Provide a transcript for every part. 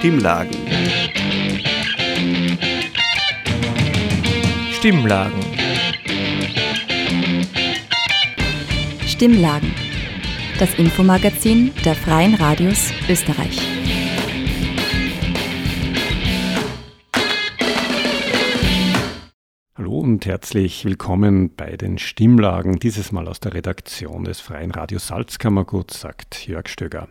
Stimmlagen. Stimmlagen. Stimmlagen. Das Infomagazin der Freien Radios Österreich. Hallo und herzlich willkommen bei den Stimmlagen, dieses Mal aus der Redaktion des Freien Radios Salzkammergut, sagt Jörg Stöger.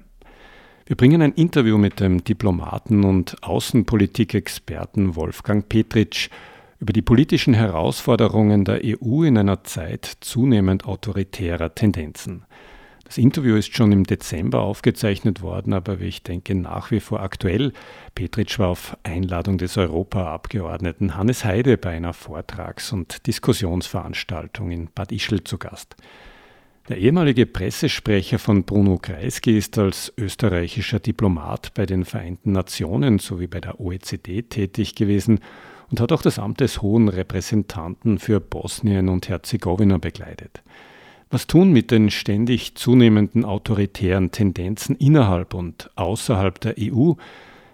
Wir bringen ein Interview mit dem Diplomaten und Außenpolitikexperten Wolfgang Petritsch über die politischen Herausforderungen der EU in einer Zeit zunehmend autoritärer Tendenzen. Das Interview ist schon im Dezember aufgezeichnet worden, aber wie ich denke, nach wie vor aktuell. Petritsch war auf Einladung des Europaabgeordneten Hannes Heide bei einer Vortrags- und Diskussionsveranstaltung in Bad Ischl zu Gast. Der ehemalige Pressesprecher von Bruno Kreisky ist als österreichischer Diplomat bei den Vereinten Nationen sowie bei der OECD tätig gewesen und hat auch das Amt des hohen Repräsentanten für Bosnien und Herzegowina begleitet. Was tun mit den ständig zunehmenden autoritären Tendenzen innerhalb und außerhalb der EU?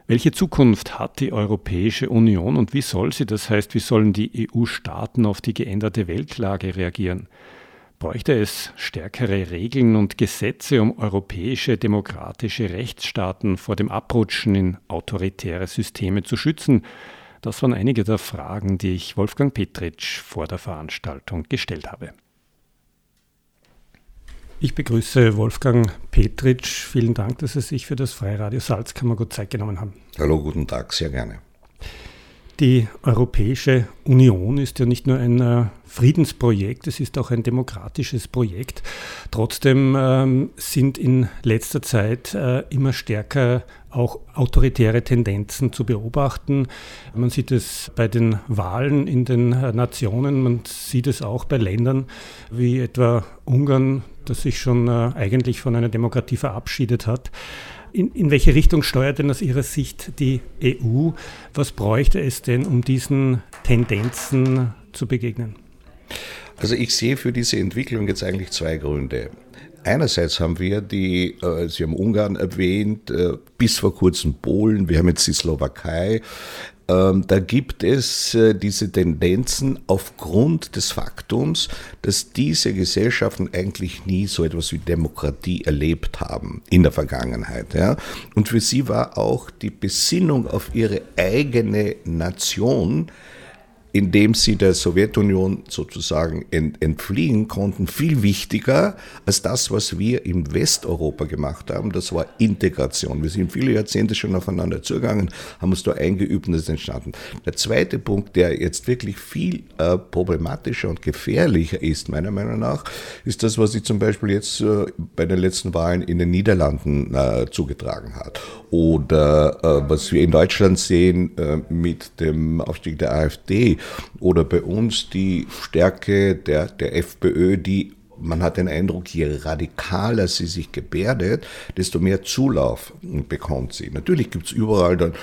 Welche Zukunft hat die Europäische Union und wie soll sie, das heißt, wie sollen die EU-Staaten auf die geänderte Weltlage reagieren? Bräuchte es stärkere Regeln und Gesetze, um europäische demokratische Rechtsstaaten vor dem Abrutschen in autoritäre Systeme zu schützen. Das waren einige der Fragen, die ich Wolfgang Petritsch vor der Veranstaltung gestellt habe. Ich begrüße Wolfgang Petritsch. Vielen Dank, dass Sie sich für das Freiradio Salzkammergut Zeit genommen haben. Hallo, guten Tag, sehr gerne. Die Europäische Union ist ja nicht nur ein äh, Friedensprojekt, es ist auch ein demokratisches Projekt. Trotzdem ähm, sind in letzter Zeit äh, immer stärker auch autoritäre Tendenzen zu beobachten. Man sieht es bei den Wahlen in den äh, Nationen, man sieht es auch bei Ländern wie etwa Ungarn, das sich schon eigentlich von einer Demokratie verabschiedet hat. In, in welche Richtung steuert denn aus Ihrer Sicht die EU? Was bräuchte es denn, um diesen Tendenzen zu begegnen? Also ich sehe für diese Entwicklung jetzt eigentlich zwei Gründe. Einerseits haben wir die, äh, Sie haben Ungarn erwähnt, äh, bis vor kurzem Polen, wir haben jetzt die Slowakei, ähm, da gibt es äh, diese Tendenzen aufgrund des Faktums, dass diese Gesellschaften eigentlich nie so etwas wie Demokratie erlebt haben in der Vergangenheit. Ja? Und für sie war auch die Besinnung auf ihre eigene Nation indem sie der Sowjetunion sozusagen entfliehen konnten, viel wichtiger als das, was wir in Westeuropa gemacht haben. Das war Integration. Wir sind viele Jahrzehnte schon aufeinander zugegangen, haben uns da eingeübt und es ist entstanden. Der zweite Punkt, der jetzt wirklich viel äh, problematischer und gefährlicher ist, meiner Meinung nach, ist das, was sich zum Beispiel jetzt äh, bei den letzten Wahlen in den Niederlanden äh, zugetragen hat. Oder äh, was wir in Deutschland sehen äh, mit dem Aufstieg der AfD oder bei uns die Stärke der, der FPÖ, die man hat den Eindruck, je radikaler sie sich gebärdet, desto mehr Zulauf bekommt sie. Natürlich gibt es überall dann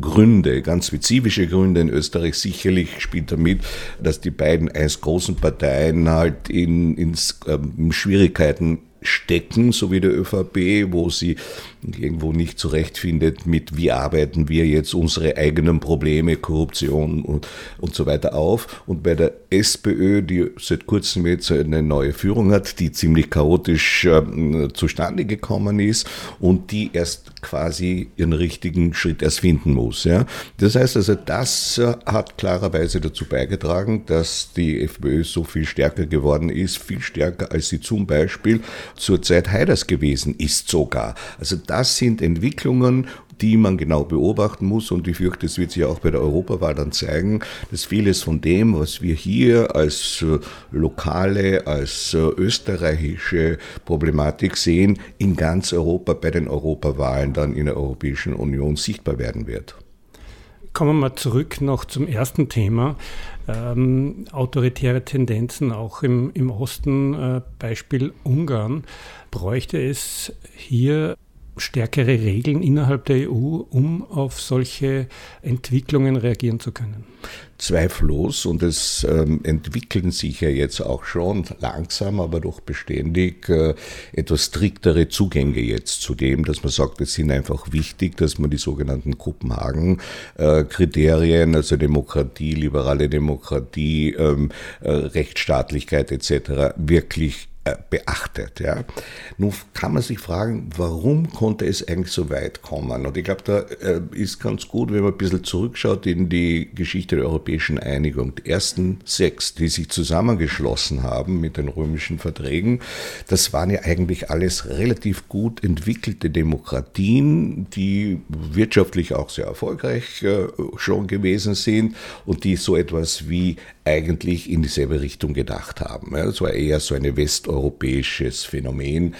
Gründe, ganz spezifische Gründe in Österreich. Sicherlich spielt damit, dass die beiden einst großen Parteien halt in, in ähm, Schwierigkeiten stecken, so wie der ÖVP, wo sie irgendwo nicht zurechtfindet mit, wie arbeiten wir jetzt unsere eigenen Probleme, Korruption und, und so weiter auf. Und bei der SPÖ, die seit kurzem jetzt eine neue Führung hat, die ziemlich chaotisch äh, zustande gekommen ist und die erst quasi ihren richtigen Schritt erst finden muss. Ja. Das heißt also, das äh, hat klarerweise dazu beigetragen, dass die FPÖ so viel stärker geworden ist, viel stärker als sie zum Beispiel zur Zeit Haiders gewesen ist sogar. Also das sind Entwicklungen, die man genau beobachten muss. Und ich fürchte, es wird sich auch bei der Europawahl dann zeigen, dass vieles von dem, was wir hier als äh, lokale, als äh, österreichische Problematik sehen, in ganz Europa bei den Europawahlen dann in der Europäischen Union sichtbar werden wird. Kommen wir mal zurück noch zum ersten Thema. Ähm, autoritäre Tendenzen auch im, im Osten, äh, Beispiel Ungarn. Bräuchte es hier stärkere Regeln innerhalb der EU, um auf solche Entwicklungen reagieren zu können? Zweifellos und es ähm, entwickeln sich ja jetzt auch schon langsam, aber doch beständig äh, etwas striktere Zugänge jetzt zu dem, dass man sagt, es sind einfach wichtig, dass man die sogenannten Kopenhagen-Kriterien, äh, also Demokratie, liberale Demokratie, ähm, äh, Rechtsstaatlichkeit etc. wirklich beachtet. Ja. Nun kann man sich fragen, warum konnte es eigentlich so weit kommen? Und ich glaube, da äh, ist ganz gut, wenn man ein bisschen zurückschaut in die Geschichte der europäischen Einigung. Die ersten sechs, die sich zusammengeschlossen haben mit den römischen Verträgen, das waren ja eigentlich alles relativ gut entwickelte Demokratien, die wirtschaftlich auch sehr erfolgreich äh, schon gewesen sind und die so etwas wie eigentlich in dieselbe Richtung gedacht haben. Es war eher so ein westeuropäisches Phänomen.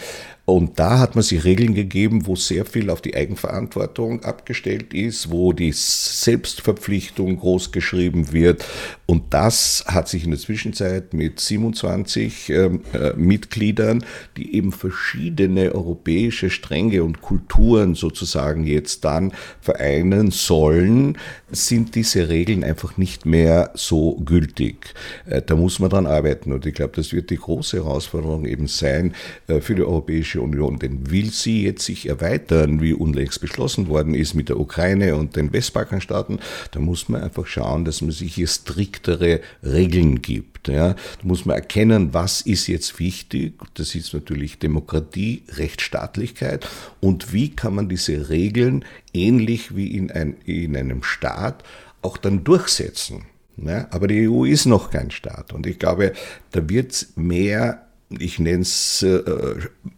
Und da hat man sich Regeln gegeben, wo sehr viel auf die Eigenverantwortung abgestellt ist, wo die Selbstverpflichtung groß geschrieben wird. Und das hat sich in der Zwischenzeit mit 27 ähm, äh, Mitgliedern, die eben verschiedene europäische Stränge und Kulturen sozusagen jetzt dann vereinen sollen, sind diese Regeln einfach nicht mehr so gültig. Äh, da muss man dran arbeiten. Und ich glaube, das wird die große Herausforderung eben sein äh, für die Europäische Europäische Union, denn will sie jetzt sich erweitern, wie unlängst beschlossen worden ist mit der Ukraine und den Westbalkanstaaten, dann muss man einfach schauen, dass man sich hier striktere Regeln gibt. Ja. Da muss man erkennen, was ist jetzt wichtig. Das ist natürlich Demokratie, Rechtsstaatlichkeit und wie kann man diese Regeln ähnlich wie in, ein, in einem Staat auch dann durchsetzen. Ja, aber die EU ist noch kein Staat und ich glaube, da wird es mehr ich nenne es äh,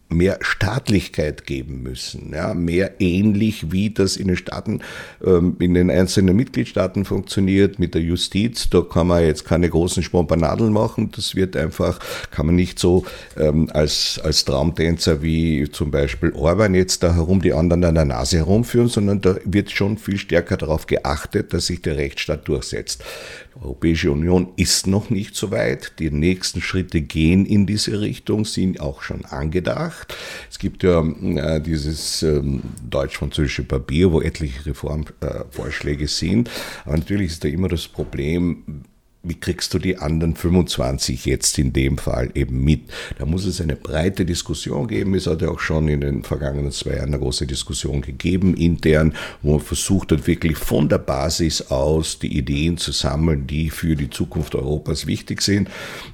mehr Staatlichkeit geben müssen, ja, mehr ähnlich wie das in den Staaten, ähm, in den einzelnen Mitgliedstaaten funktioniert mit der Justiz. Da kann man jetzt keine großen Spompanadeln machen. Das wird einfach, kann man nicht so ähm, als, als Traumtänzer wie zum Beispiel Orban jetzt da herum die anderen an der Nase herumführen, sondern da wird schon viel stärker darauf geachtet, dass sich der Rechtsstaat durchsetzt. Europäische Union ist noch nicht so weit. Die nächsten Schritte gehen in diese Richtung, sind auch schon angedacht. Es gibt ja äh, dieses ähm, deutsch-französische Papier, wo etliche Reformvorschläge äh, sind. Aber natürlich ist da immer das Problem, wie kriegst du die anderen 25 jetzt in dem Fall eben mit? Da muss es eine breite Diskussion geben. Es hat ja auch schon in den vergangenen zwei Jahren eine große Diskussion gegeben, intern, wo man versucht hat, wirklich von der Basis aus die Ideen zu sammeln, die für die Zukunft Europas wichtig sind.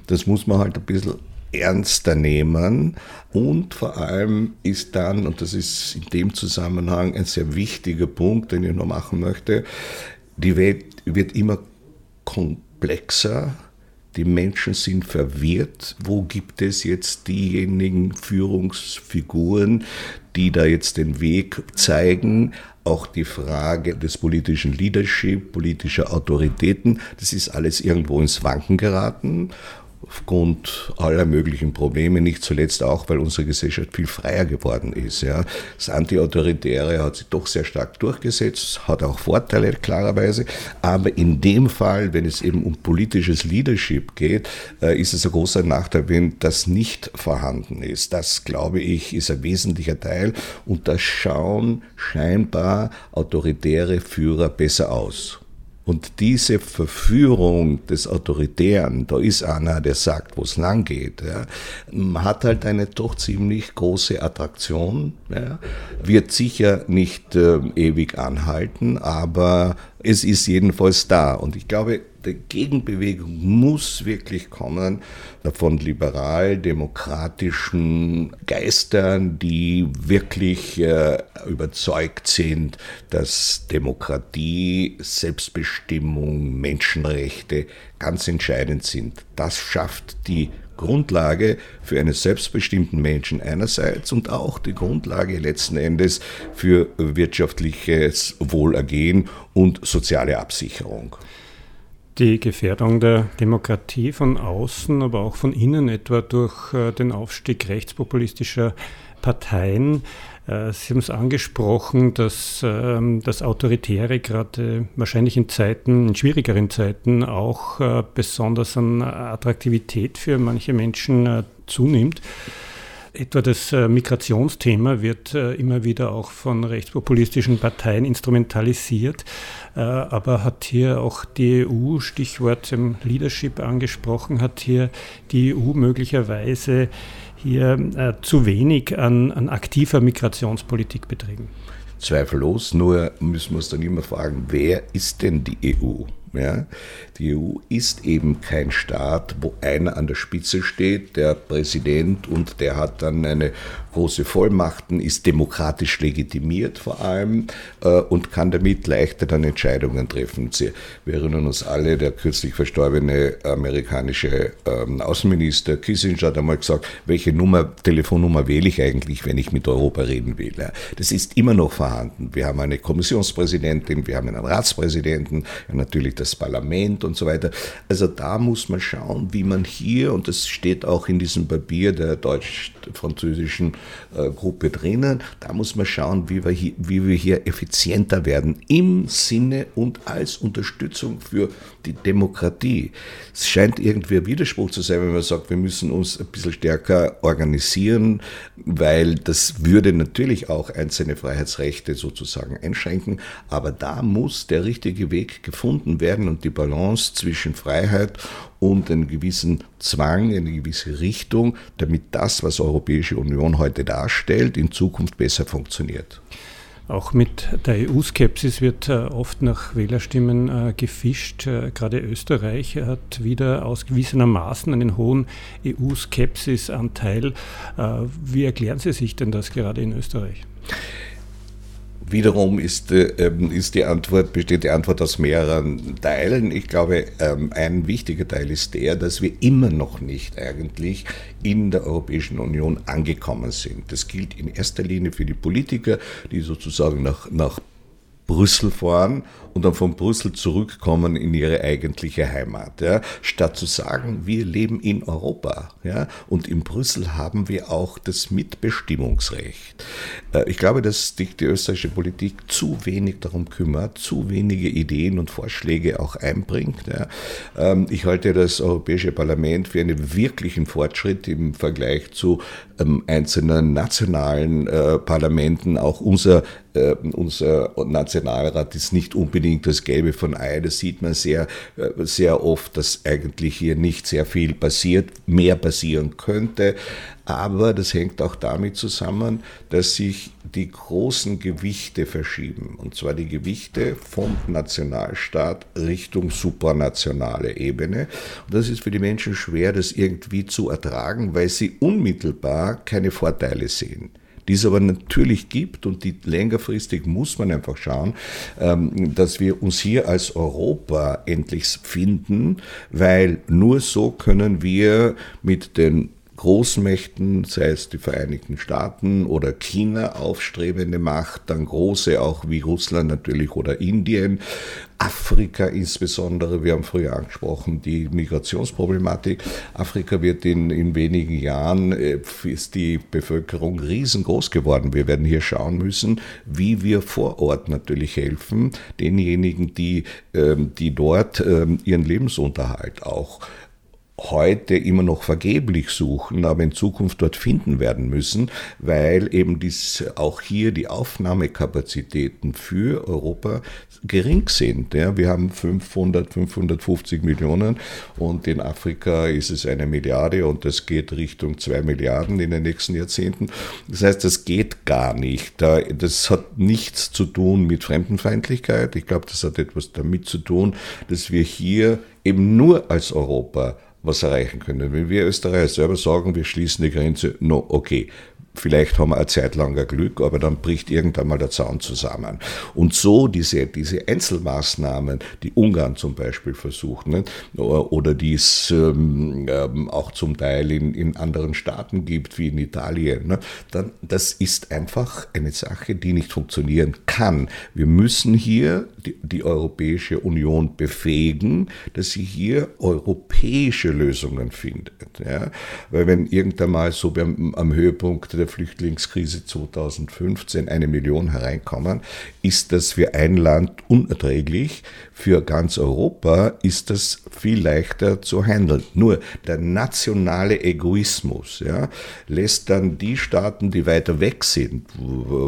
Das muss man halt ein bisschen ernster nehmen. Und vor allem ist dann, und das ist in dem Zusammenhang ein sehr wichtiger Punkt, den ich noch machen möchte, die Welt wird immer komplexer komplexer. Die Menschen sind verwirrt. Wo gibt es jetzt diejenigen Führungsfiguren, die da jetzt den Weg zeigen? Auch die Frage des politischen Leadership, politischer Autoritäten, das ist alles irgendwo ins Wanken geraten aufgrund aller möglichen Probleme, nicht zuletzt auch, weil unsere Gesellschaft viel freier geworden ist. Ja. Das Antiautoritäre hat sich doch sehr stark durchgesetzt, hat auch Vorteile klarerweise, aber in dem Fall, wenn es eben um politisches Leadership geht, äh, ist es ein großer Nachteil, wenn das nicht vorhanden ist. Das, glaube ich, ist ein wesentlicher Teil und da schauen scheinbar autoritäre Führer besser aus. Und diese Verführung des Autoritären, da ist einer, der sagt, wo es lang geht, ja, hat halt eine doch ziemlich große Attraktion, ja, wird sicher nicht äh, ewig anhalten, aber es ist jedenfalls da. Und ich glaube, die Gegenbewegung muss wirklich kommen von liberal-demokratischen Geistern, die wirklich äh, überzeugt sind, dass Demokratie, Selbstbestimmung, Menschenrechte ganz entscheidend sind. Das schafft die Grundlage für einen selbstbestimmten Menschen einerseits und auch die Grundlage letzten Endes für wirtschaftliches Wohlergehen und soziale Absicherung. Die Gefährdung der Demokratie von außen, aber auch von innen, etwa durch äh, den Aufstieg rechtspopulistischer Parteien. Äh, Sie haben es angesprochen, dass ähm, das Autoritäre gerade wahrscheinlich in Zeiten, in schwierigeren Zeiten auch äh, besonders an Attraktivität für manche Menschen zunimmt. etwa das äh, Migrationsthema wird äh, immer wieder auch von rechtspopulistischen Parteien instrumentalisiert, äh, aber hat hier auch die EU, Stichwort Leadership angesprochen, hat hier die EU möglicherweise hier zu wenig an, an aktiver Migrationspolitik betrieben. Zweifellos, nur müssen wir uns dann immer fragen, wer ist denn die EU? Ja? Die EU ist eben kein Staat, wo einer an der Spitze steht, der Präsident, und der hat dann eine große Vollmachten, ist demokratisch legitimiert vor allem äh, und kann damit leichter dann Entscheidungen treffen. Sie, wir erinnern uns alle, der kürzlich verstorbene amerikanische ähm, Außenminister Kissinger hat einmal gesagt, welche Nummer, Telefonnummer wähle ich eigentlich, wenn ich mit Europa reden will. Ja? Das ist immer noch vorhanden. Wir haben eine Kommissionspräsidentin, wir haben einen Ratspräsidenten, ja, natürlich das Parlament und so weiter. Also da muss man schauen, wie man hier, und das steht auch in diesem Papier der deutsch-französischen äh, Gruppe drinnen. Da muss man schauen, wie wir, hier, wie wir hier effizienter werden im Sinne und als Unterstützung für die Demokratie. Es scheint irgendwie ein Widerspruch zu sein, wenn man sagt, wir müssen uns ein bisschen stärker organisieren, weil das würde natürlich auch einzelne Freiheitsrechte sozusagen einschränken. Aber da muss der richtige Weg gefunden werden und die Balance zwischen Freiheit und einen gewissen Zwang, eine gewisse Richtung, damit das, was Europäische Union heute darstellt, in Zukunft besser funktioniert. Auch mit der EU-Skepsis wird äh, oft nach Wählerstimmen äh, gefischt. Äh, gerade Österreich hat wieder ausgewiesenermaßen einen hohen EU-Skepsis-Anteil. Wie erklären Sie sich denn das gerade in Österreich? Wiederum ist, äh, ist die Antwort, besteht die Antwort aus mehreren Teilen. Ich glaube, ähm, ein wichtiger Teil ist der, dass wir immer noch nicht eigentlich in der Europäischen Union angekommen sind. Das gilt in erster Linie für die Politiker, die sozusagen nach, nach Brüssel fahren und dann von Brüssel zurückkommen in ihre eigentliche Heimat. Ja, statt zu sagen, wir leben in Europa. Ja, und in Brüssel haben wir auch das Mitbestimmungsrecht. Äh, ich glaube, dass sich die österreichische Politik zu wenig darum kümmert, zu wenige Ideen und Vorschläge auch einbringt. Ja. Ähm, ich halte das Europäische Parlament für einen wirklichen Fortschritt im Vergleich zu ähm, einzelnen nationalen äh, Parlamenten. Auch unser, äh, unser Nationalrat ist nicht unbedingt unbedingt das Gelbe von Ei. Das sieht man sehr, äh, sehr oft, dass eigentlich hier nicht sehr viel passiert, mehr passieren könnte. Aber das hängt auch damit zusammen, dass sich die großen Gewichte verschieben. Und zwar die Gewichte vom Nationalstaat Richtung supranationale Ebene. Und das ist für die Menschen schwer, das irgendwie zu ertragen, weil sie unmittelbar keine Vorteile sehen die es aber natürlich gibt und die längerfristig muss man einfach schauen, ähm, dass wir uns hier als Europa endlich finden, weil nur so können wir mit den Großmächten, sei es die Vereinigten Staaten oder China, aufstrebende Macht, dann große auch wie Russland natürlich oder Indien, Afrika insbesondere, wir haben früher angesprochen, die Migrationsproblematik. Afrika wird in, in wenigen Jahren, äh, ist die Bevölkerung riesengroß geworden. Wir werden hier schauen müssen, wie wir vor Ort natürlich helfen, denjenigen, die, ähm, die dort ähm, ihren Lebensunterhalt auch heute immer noch vergeblich suchen, aber in Zukunft dort finden werden müssen, weil eben dies, auch hier die Aufnahmekapazitäten für Europa gering sind. Ja, wir haben 500, 550 Millionen und in Afrika ist es eine Milliarde und das geht Richtung zwei Milliarden in den nächsten Jahrzehnten. Das heißt, das geht gar nicht. Das hat nichts zu tun mit Fremdenfeindlichkeit. Ich glaube, das hat etwas damit zu tun, dass wir hier eben nur als Europa was erreichen können. Wenn wir Österreicher selber sagen, wir schließen die Grenze, no, okay. Vielleicht haben wir eine Zeit lang ein Glück, aber dann bricht irgendwann mal der Zaun zusammen. Und so diese, diese Einzelmaßnahmen, die Ungarn zum Beispiel versucht, ne, oder die es ähm, ähm, auch zum Teil in, in anderen Staaten gibt, wie in Italien, ne, dann, das ist einfach eine Sache, die nicht funktionieren kann. Wir müssen hier die, Europäische Union befähigen, dass sie hier europäische Lösungen findet. Ja? Weil wenn irgendwann mal so beim, am Höhepunkt der Flüchtlingskrise 2015 eine Million hereinkommen, ist das für ein Land unerträglich. Für ganz Europa ist das viel leichter zu handeln. Nur der nationale Egoismus ja, lässt dann die Staaten, die weiter weg sind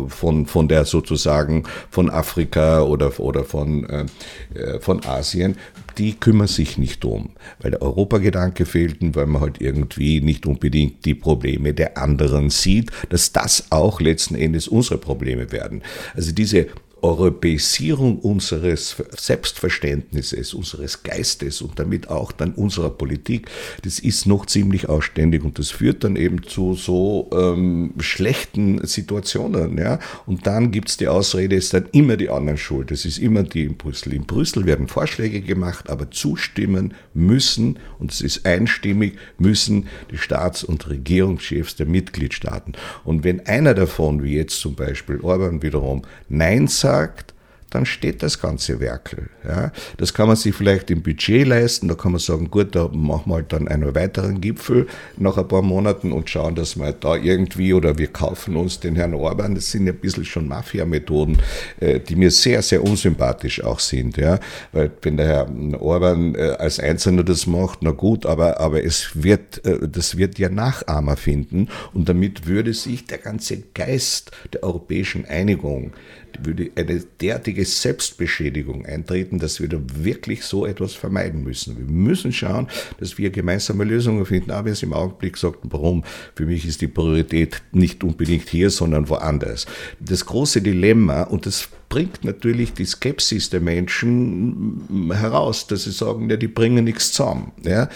von, von der sozusagen von Afrika oder, oder von, äh, äh von Asien, die kümmern sich nicht drum, weil der Europagedanke fehlt und weil man halt irgendwie nicht unbedingt die Probleme der anderen sieht, dass das auch letzten Endes unsere Probleme werden. Also diese Europäisierung unseres Selbstverständnisses, unseres Geistes und damit auch dann unserer Politik, das ist noch ziemlich ausständig und das führt dann eben zu so ähm, schlechten Situationen. Ja? Und dann gibt es die Ausrede, es ist dann immer die anderen schuld. Es ist immer die in Brüssel. In Brüssel werden Vorschläge gemacht, aber zustimmen müssen, und es ist einstimmig, müssen die Staats- und Regierungschefs der Mitgliedstaaten. Und wenn einer davon, wie jetzt zum Beispiel Orban wiederum, Nein sagt, sagt, dann steht das ganze Werkel. Ja. Das kann man sich vielleicht im Budget leisten, da kann man sagen, gut, da machen wir halt dann einen weiteren Gipfel nach ein paar Monaten und schauen, dass wir da irgendwie oder wir kaufen uns den Herrn Orban, das sind ja ein bisschen schon Mafia-Methoden, äh, die mir sehr, sehr unsympathisch auch sind. Ja. Weil wenn der Herr Orban äh, als Einzelner das macht, na gut, aber, aber es wird, äh, das wird ja Nachahmer finden und damit würde sich der ganze Geist der europäischen Einigung würde eine derartige Selbstbeschädigung eintreten, dass wir da wirklich so etwas vermeiden müssen. Wir müssen schauen, dass wir gemeinsame Lösungen finden. Aber es im Augenblick sagt, warum? Für mich ist die Priorität nicht unbedingt hier, sondern woanders. Das große Dilemma, und das bringt natürlich die Skepsis der Menschen heraus, dass sie sagen, ja, die bringen nichts zusammen. Ja?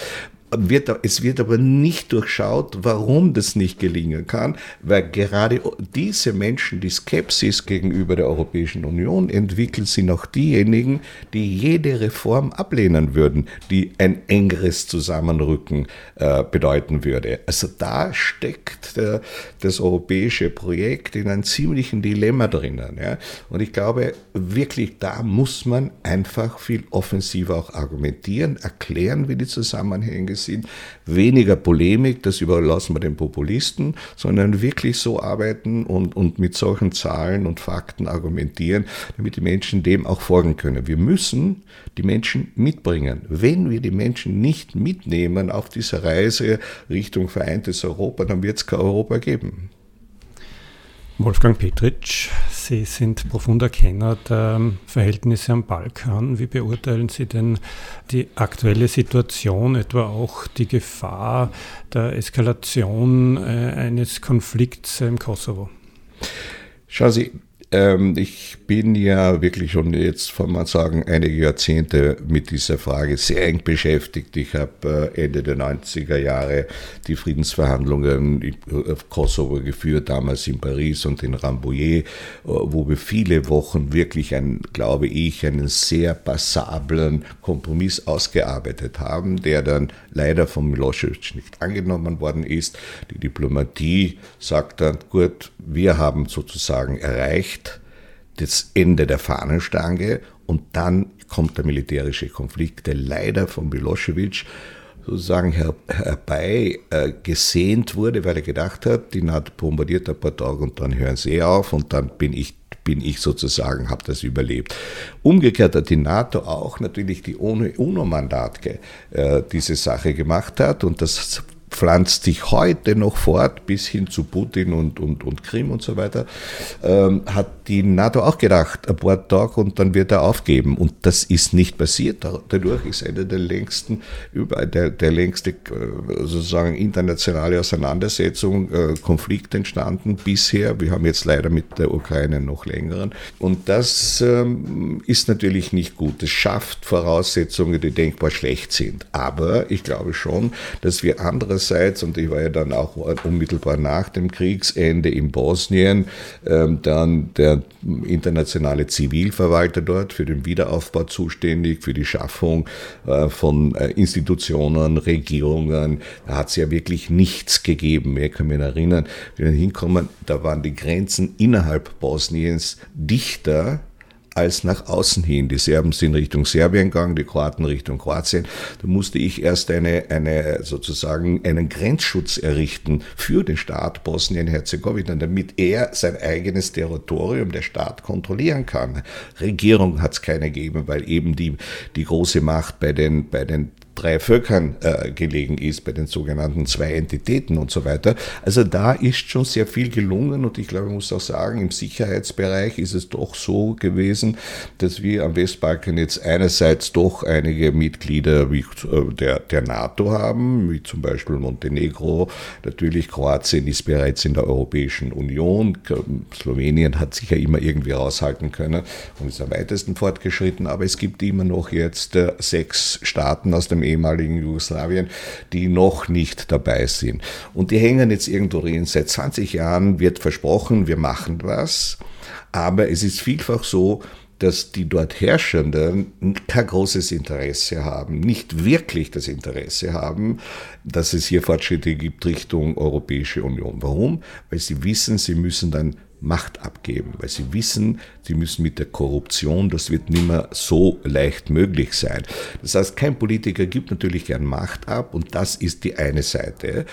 Wird, es wird aber nicht durchschaut, warum das nicht gelingen kann, weil gerade diese Menschen, die Skepsis gegenüber der Europäischen Union entwickeln, sind auch diejenigen, die jede Reform ablehnen würden, die ein engeres Zusammenrücken äh, bedeuten würde. Also da steckt der, das europäische Projekt in einem ziemlichen Dilemma drinnen. Ja? Und ich glaube, wirklich da muss man einfach viel offensiver auch argumentieren, erklären, wie die Zusammenhänge sind. Weniger Polemik, das überlassen wir den Populisten, sondern wirklich so arbeiten und, und mit solchen Zahlen und Fakten argumentieren, damit die Menschen dem auch folgen können. Wir müssen die Menschen mitbringen. Wenn wir die Menschen nicht mitnehmen auf dieser Reise Richtung vereintes Europa, dann wird es kein Europa geben. Wolfgang Petritsch, Sie sind profunder Kenner der Verhältnisse am Balkan. Wie beurteilen Sie denn die aktuelle Situation, etwa auch die Gefahr der Eskalation äh, eines Konflikts im Kosovo? Schauen Sie, ähm, ich bin ja wirklich schon jetzt, kann man sagen, einige Jahrzehnte mit dieser Frage sehr eng beschäftigt. Ich habe äh, Ende der 90er Jahre die Friedensverhandlungen auf Kosovo geführt, damals in Paris und in Rambouillet, äh, wo wir viele Wochen wirklich, ein, glaube ich, einen sehr passablen Kompromiss ausgearbeitet haben, der dann leider von Milosevic nicht angenommen worden ist. Die Diplomatie sagt dann, gut, wir haben sozusagen erreicht, das Ende der Fahnenstange und dann kommt der militärische Konflikt, der leider von Milosevic sozusagen her, herbei äh, gesehnt wurde, weil er gedacht hat, die NATO bombardiert ein paar Tage und dann hören sie auf und dann bin ich bin ich sozusagen, habe das überlebt. Umgekehrt hat die NATO auch natürlich die UNO-Mandat äh, diese Sache gemacht hat und das pflanzt sich heute noch fort bis hin zu Putin und, und, und Krim und so weiter, ähm, hat die NATO auch gedacht, ein paar Tage und dann wird er aufgeben. Und das ist nicht passiert. Dadurch ist eine der längsten, der, der längste äh, sozusagen internationale Auseinandersetzung, äh, Konflikt entstanden bisher. Wir haben jetzt leider mit der Ukraine noch längeren. Und das ähm, ist natürlich nicht gut. Es schafft Voraussetzungen, die denkbar schlecht sind. Aber ich glaube schon, dass wir anderes einerseits, und ich war ja dann auch unmittelbar nach dem Kriegsende in Bosnien, ähm, dann der internationale Zivilverwalter dort für den Wiederaufbau zuständig, für die Schaffung äh, von äh, Institutionen, Regierungen. Da hat es ja wirklich nichts gegeben. Ich kann mich erinnern, wenn wir hinkommen, da waren die Grenzen innerhalb Bosniens dichter als nach außen hin. Die Serben sind Richtung Serbien gegangen, die Kroaten Richtung Kroatien. Da musste ich erst eine, eine sozusagen einen Grenzschutz errichten für den Staat Bosnien-Herzegowina, damit er sein eigenes Territorium, der Staat, kontrollieren kann. Regierung hat es keine gegeben, weil eben die, die große Macht bei den, bei den drei Völkern äh, gelegen ist, bei den sogenannten zwei Entitäten und so weiter. Also da ist schon sehr viel gelungen und ich glaube, ich muss auch sagen, im Sicherheitsbereich ist es doch so gewesen, dass wir am Westbalkan jetzt einerseits doch einige Mitglieder wie, äh, der, der NATO haben, wie zum Beispiel Montenegro, natürlich Kroatien ist bereits in der Europäischen Union, Slowenien hat sich ja immer irgendwie raushalten können und ist am weitesten fortgeschritten, aber es gibt immer noch jetzt äh, sechs Staaten aus dem ehemaligen Jugoslawien, die noch nicht dabei sind. Und die hängen jetzt irgendwo drin. Seit 20 Jahren wird versprochen, wir machen was. Aber es ist vielfach so, dass die dort Herrschenden kein großes Interesse haben, nicht wirklich das Interesse haben, dass es hier Fortschritte gibt Richtung Europäische Union. Warum? Weil sie wissen, sie müssen dann Macht abgeben, weil sie wissen, sie müssen mit der Korruption, das wird nicht mehr so leicht möglich sein. Das heißt, kein Politiker gibt natürlich gern Macht ab und das ist die eine Seite.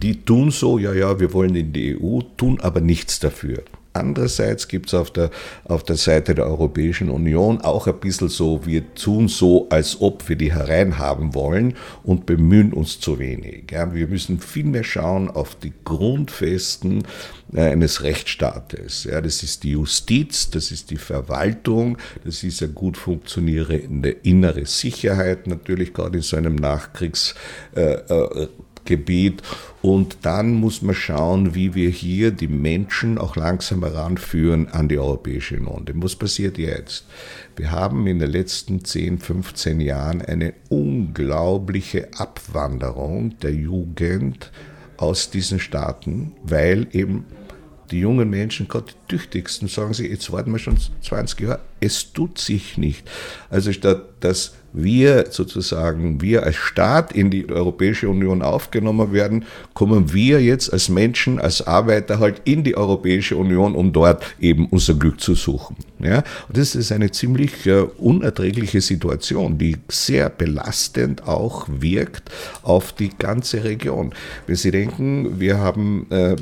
Die tun so, ja, ja, wir wollen in die EU, tun aber nichts dafür. Andererseits gibt es auf der, auf der Seite der Europäischen Union auch ein bisschen so, wir tun so, als ob wir die hereinhaben wollen und bemühen uns zu wenig. Ja, wir müssen viel mehr schauen auf die Grundfesten äh, eines Rechtsstaates. Ja, das ist die Justiz, das ist die Verwaltung, das ist eine gut funktionierende innere Sicherheit, natürlich gerade in so einem Nachkriegs- äh, äh, Gebiet. Und dann muss man schauen, wie wir hier die Menschen auch langsam heranführen an die Europäische Union. Denn was passiert jetzt? Wir haben in den letzten 10, 15 Jahren eine unglaubliche Abwanderung der Jugend aus diesen Staaten, weil eben die jungen Menschen, gerade die tüchtigsten, sagen sie, jetzt warten wir schon 20 Jahre, es tut sich nicht. Also statt dass wir sozusagen, wir als Staat in die Europäische Union aufgenommen werden, kommen wir jetzt als Menschen, als Arbeiter halt in die Europäische Union, um dort eben unser Glück zu suchen. Ja? Und das ist eine ziemlich äh, unerträgliche Situation, die sehr belastend auch wirkt auf die ganze Region. Wenn Sie denken, wir haben äh,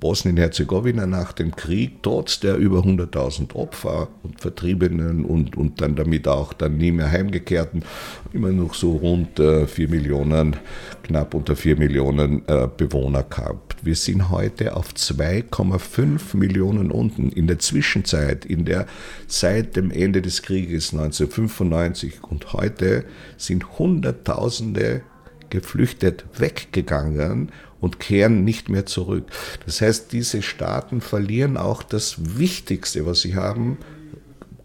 Bosnien-Herzegowina nach dem Krieg, trotz der über 100.000 Opfer und Vertriebenen und, und dann damit auch dann nie mehr heimgekehrten, immer noch so rund äh, 4 Millionen, knapp unter 4 Millionen äh, Bewohner gehabt. Wir sind heute auf 2,5 Millionen unten. In der Zwischenzeit, in der seit dem Ende des Krieges 1995 und heute sind Hunderttausende geflüchtet weggegangen und kehren nicht mehr zurück. Das heißt, diese Staaten verlieren auch das Wichtigste, was sie haben,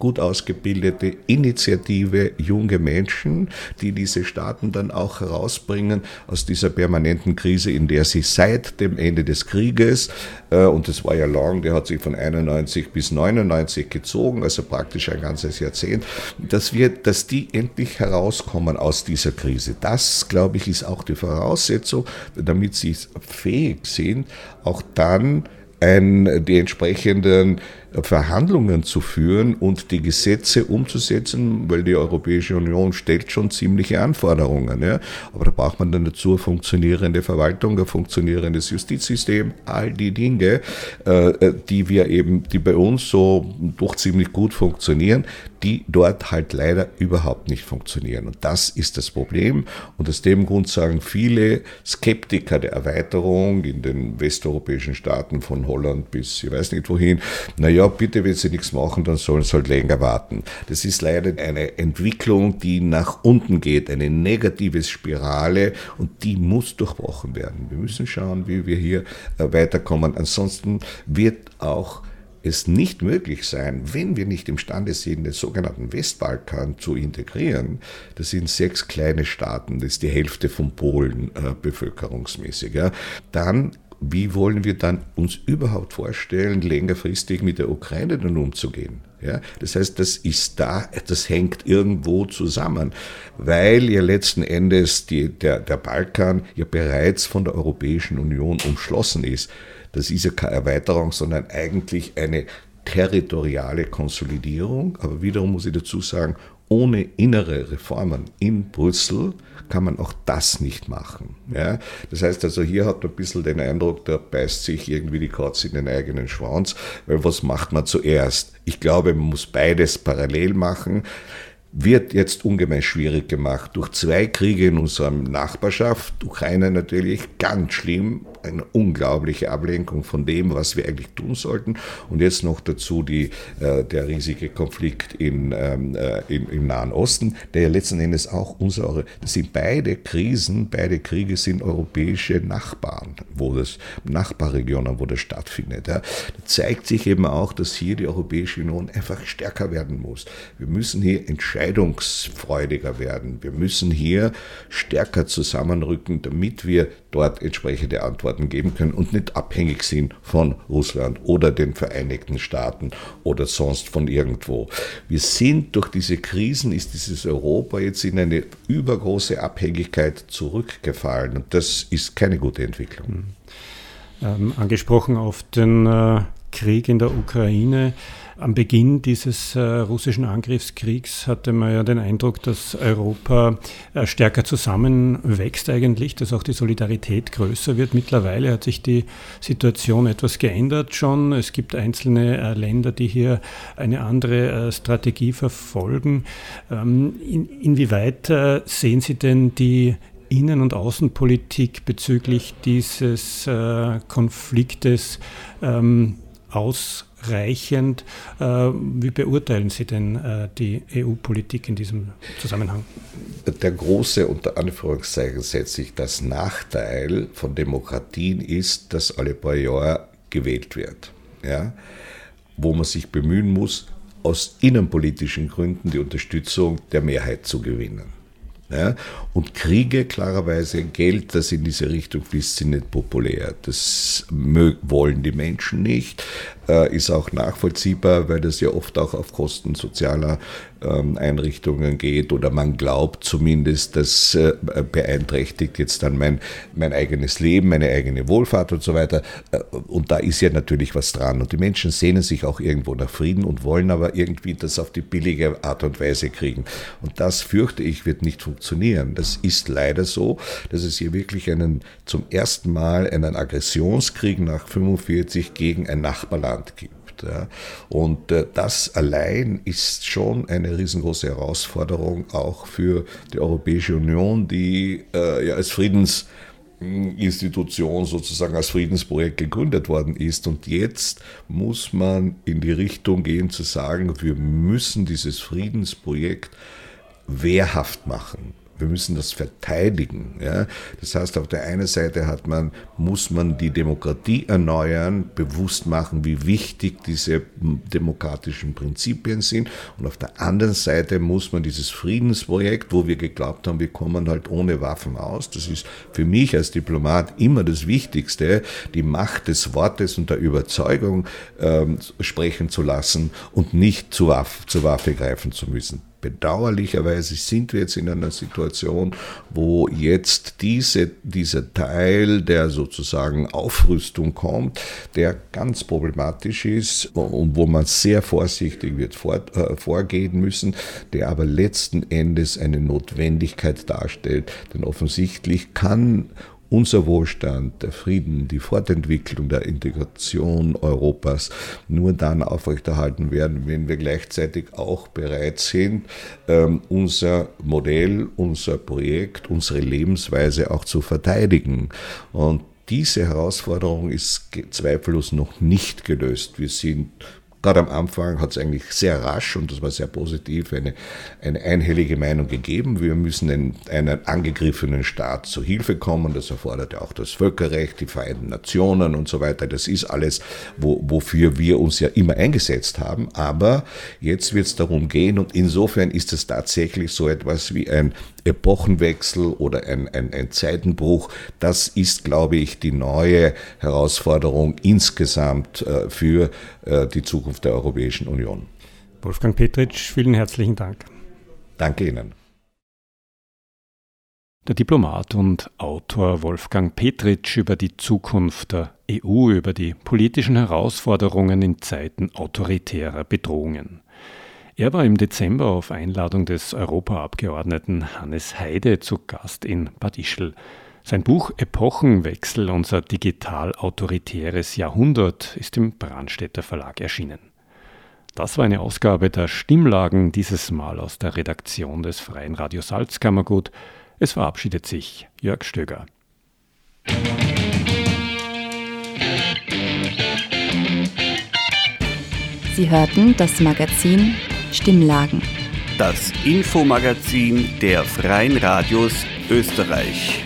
gut ausgebildete, initiative junge Menschen, die diese Staaten dann auch herausbringen aus dieser permanenten Krise, in der sie seit dem Ende des Krieges, äh, und das war ja lang, der hat sich von 91 bis 99 gezogen, also praktisch ein ganzes Jahrzehnt, dass wir, dass die endlich herauskommen aus dieser Krise. Das, glaube ich, ist auch die Voraussetzung, damit sie fähig sind, auch dann ein, die entsprechenden Verhandlungen zu führen und die Gesetze umzusetzen, weil die Europäische Union stellt schon ziemliche Anforderungen. Ja. Aber da braucht man dann dazu eine funktionierende Verwaltung, ein funktionierendes Justizsystem, all die Dinge, äh, die wir eben, die bei uns so doch ziemlich gut funktionieren, die dort halt leider überhaupt nicht funktionieren. Und das ist das Problem. Und aus dem Grund sagen viele Skeptiker der Erweiterung in den westeuropäischen Staaten von Holland bis ich weiß nicht wohin, naja, bitte, wenn sie nichts machen, dann sollen sie halt länger warten. Das ist leider eine Entwicklung, die nach unten geht, eine negative Spirale und die muss durchbrochen werden. Wir müssen schauen, wie wir hier äh, weiterkommen. Ansonsten wird auch es nicht möglich sein, wenn wir nicht imstande sind, den sogenannten Westbalkan zu integrieren. Das sind sechs kleine Staaten, das ist die Hälfte von Polen äh, bevölkerungsmäßig. Ja. Dann wie wollen wir dann uns überhaupt vorstellen, längerfristig mit der Ukraine dann umzugehen? Ja, das heißt, das ist da, das hängt irgendwo zusammen, weil ja letzten Endes die, der, der Balkan ja bereits von der Europäischen Union umschlossen ist. Das ist ja keine Erweiterung, sondern eigentlich eine territoriale Konsolidierung, aber wiederum muss ich dazu sagen, ohne innere Reformen in Brüssel kann man auch das nicht machen. Ja? Das heißt also, hier hat man ein bisschen den Eindruck, da beißt sich irgendwie die Katze in den eigenen Schwanz, weil was macht man zuerst? Ich glaube, man muss beides parallel machen wird jetzt ungemein schwierig gemacht durch zwei Kriege in unserer Nachbarschaft. Ukraine natürlich ganz schlimm, eine unglaubliche Ablenkung von dem, was wir eigentlich tun sollten. Und jetzt noch dazu die, äh, der riesige Konflikt in, ähm, äh, im, im, Nahen Osten, der ja letzten Endes auch unsere, das sind beide Krisen, beide Kriege sind europäische Nachbarn, wo das, Nachbarregionen, wo das stattfindet. Da zeigt sich eben auch, dass hier die Europäische Union einfach stärker werden muss. Wir müssen hier entscheidungsfreudiger werden. Wir müssen hier stärker zusammenrücken, damit wir dort entsprechende Antworten geben können und nicht abhängig sind von Russland oder den Vereinigten Staaten oder sonst von irgendwo. Wir sind durch diese Krisen, ist dieses Europa jetzt in eine übergroße Abhängigkeit zurückgefallen und das ist keine gute Entwicklung. Ähm, angesprochen auf den äh, Krieg in der Ukraine. Am Beginn dieses äh, russischen Angriffskriegs hatte man ja den Eindruck, dass Europa äh, stärker zusammenwächst eigentlich, dass auch die Solidarität größer wird. Mittlerweile hat sich die Situation etwas geändert schon. Es gibt einzelne äh, Länder, die hier eine andere äh, Strategie verfolgen. Ähm, in, inwieweit äh, sehen Sie denn die Innen- und Außenpolitik bezüglich dieses äh, Konfliktes ähm, ausreichend. Äh, wie beurteilen Sie denn äh, die EU-Politik in diesem Zusammenhang? Der große, unter Anführungszeichen setze ich, das Nachteil von Demokratien ist, dass alle paar Jahre gewählt wird. Ja? Wo man sich bemühen muss, aus innenpolitischen Gründen die Unterstützung der Mehrheit zu gewinnen. Ja? Und Kriege, klarerweise, Geld, das in diese Richtung fließt, sind nicht populär. Das wollen die Menschen nicht. Äh, ist auch nachvollziehbar, weil das ja oft auch auf Kosten sozialer Einrichtungen geht oder man glaubt zumindest, das äh, beeinträchtigt jetzt dann mein, mein eigenes Leben, meine eigene Wohlfahrt und so weiter. Äh, und da ist ja natürlich was dran. Und die Menschen sehnen sich auch irgendwo nach Frieden und wollen aber irgendwie das auf die billige Art und Weise kriegen. Und das fürchte ich wird nicht funktionieren. Das ist leider so, dass es hier wirklich einen zum ersten Mal einen Aggressionskrieg nach 45 gegen ein Nachbarland Land gibt. Ja. Und äh, das allein ist schon eine riesengroße Herausforderung auch für die Europäische Union, die äh, ja als Friedensinstitution sozusagen als Friedensprojekt gegründet worden ist. Und jetzt muss man in die Richtung gehen zu sagen, wir müssen dieses Friedensprojekt wehrhaft machen wir müssen das verteidigen. Ja? Das heißt, auf der einen Seite hat man, muss man die Demokratie erneuern, bewusst machen, wie wichtig diese demokratischen Prinzipien sind. Und auf der anderen Seite muss man dieses Friedensprojekt, wo wir geglaubt haben, wir kommen halt ohne Waffen aus. Das ist für mich als Diplomat immer das Wichtigste, die Macht des Wortes und der Überzeugung ähm, sprechen zu lassen und nicht zur Waffe, zur Waffe greifen zu müssen bedauerlicherweise sind wir jetzt in einer Situation, wo jetzt diese, dieser Teil der sozusagen Aufrüstung kommt, der ganz problematisch ist und wo man sehr vorsichtig wird vor, äh, vorgehen müssen, der aber letzten Endes eine Notwendigkeit darstellt. Denn offensichtlich kann unser Wohlstand, der Frieden, die Fortentwicklung der Integration Europas nur dann aufrechterhalten werden, wenn wir gleichzeitig auch bereit sind, ähm, unser Modell, unser Projekt, unsere Lebensweise auch zu verteidigen. Und diese Herausforderung ist zweifellos noch nicht gelöst. Wir sind Gerade am Anfang hat es eigentlich sehr rasch, und das war sehr positiv, eine, eine einhellige Meinung gegeben. Wir müssen einen, einen angegriffenen Staat zu Hilfe kommen. Das erfordert ja auch das Völkerrecht, die Vereinten Nationen und so weiter. Das ist alles, wo, wofür wir uns ja immer eingesetzt haben. Aber jetzt wird es darum gehen, und insofern ist es tatsächlich so etwas wie ein Epochenwechsel oder ein, ein, ein Zeitenbruch. Das ist, glaube ich, die neue Herausforderung insgesamt äh, für äh, die Zukunft der Europäischen Union. Wolfgang Petritsch, vielen herzlichen Dank. Danke Ihnen. Der Diplomat und Autor Wolfgang Petritsch über die Zukunft der EU, über die politischen Herausforderungen in Zeiten autoritärer Bedrohungen. Er war im Dezember auf Einladung des Europaabgeordneten Hannes Heide zu Gast in Bad Ischl. Sein Buch Epochenwechsel, unser digital-autoritäres Jahrhundert, ist im Brandstätter Verlag erschienen. Das war eine Ausgabe der Stimmlagen, dieses Mal aus der Redaktion des Freien Radio Salzkammergut. Es verabschiedet sich Jörg Stöger. Sie hörten das Magazin Stimmlagen. Das Infomagazin der Freien Radios Österreich.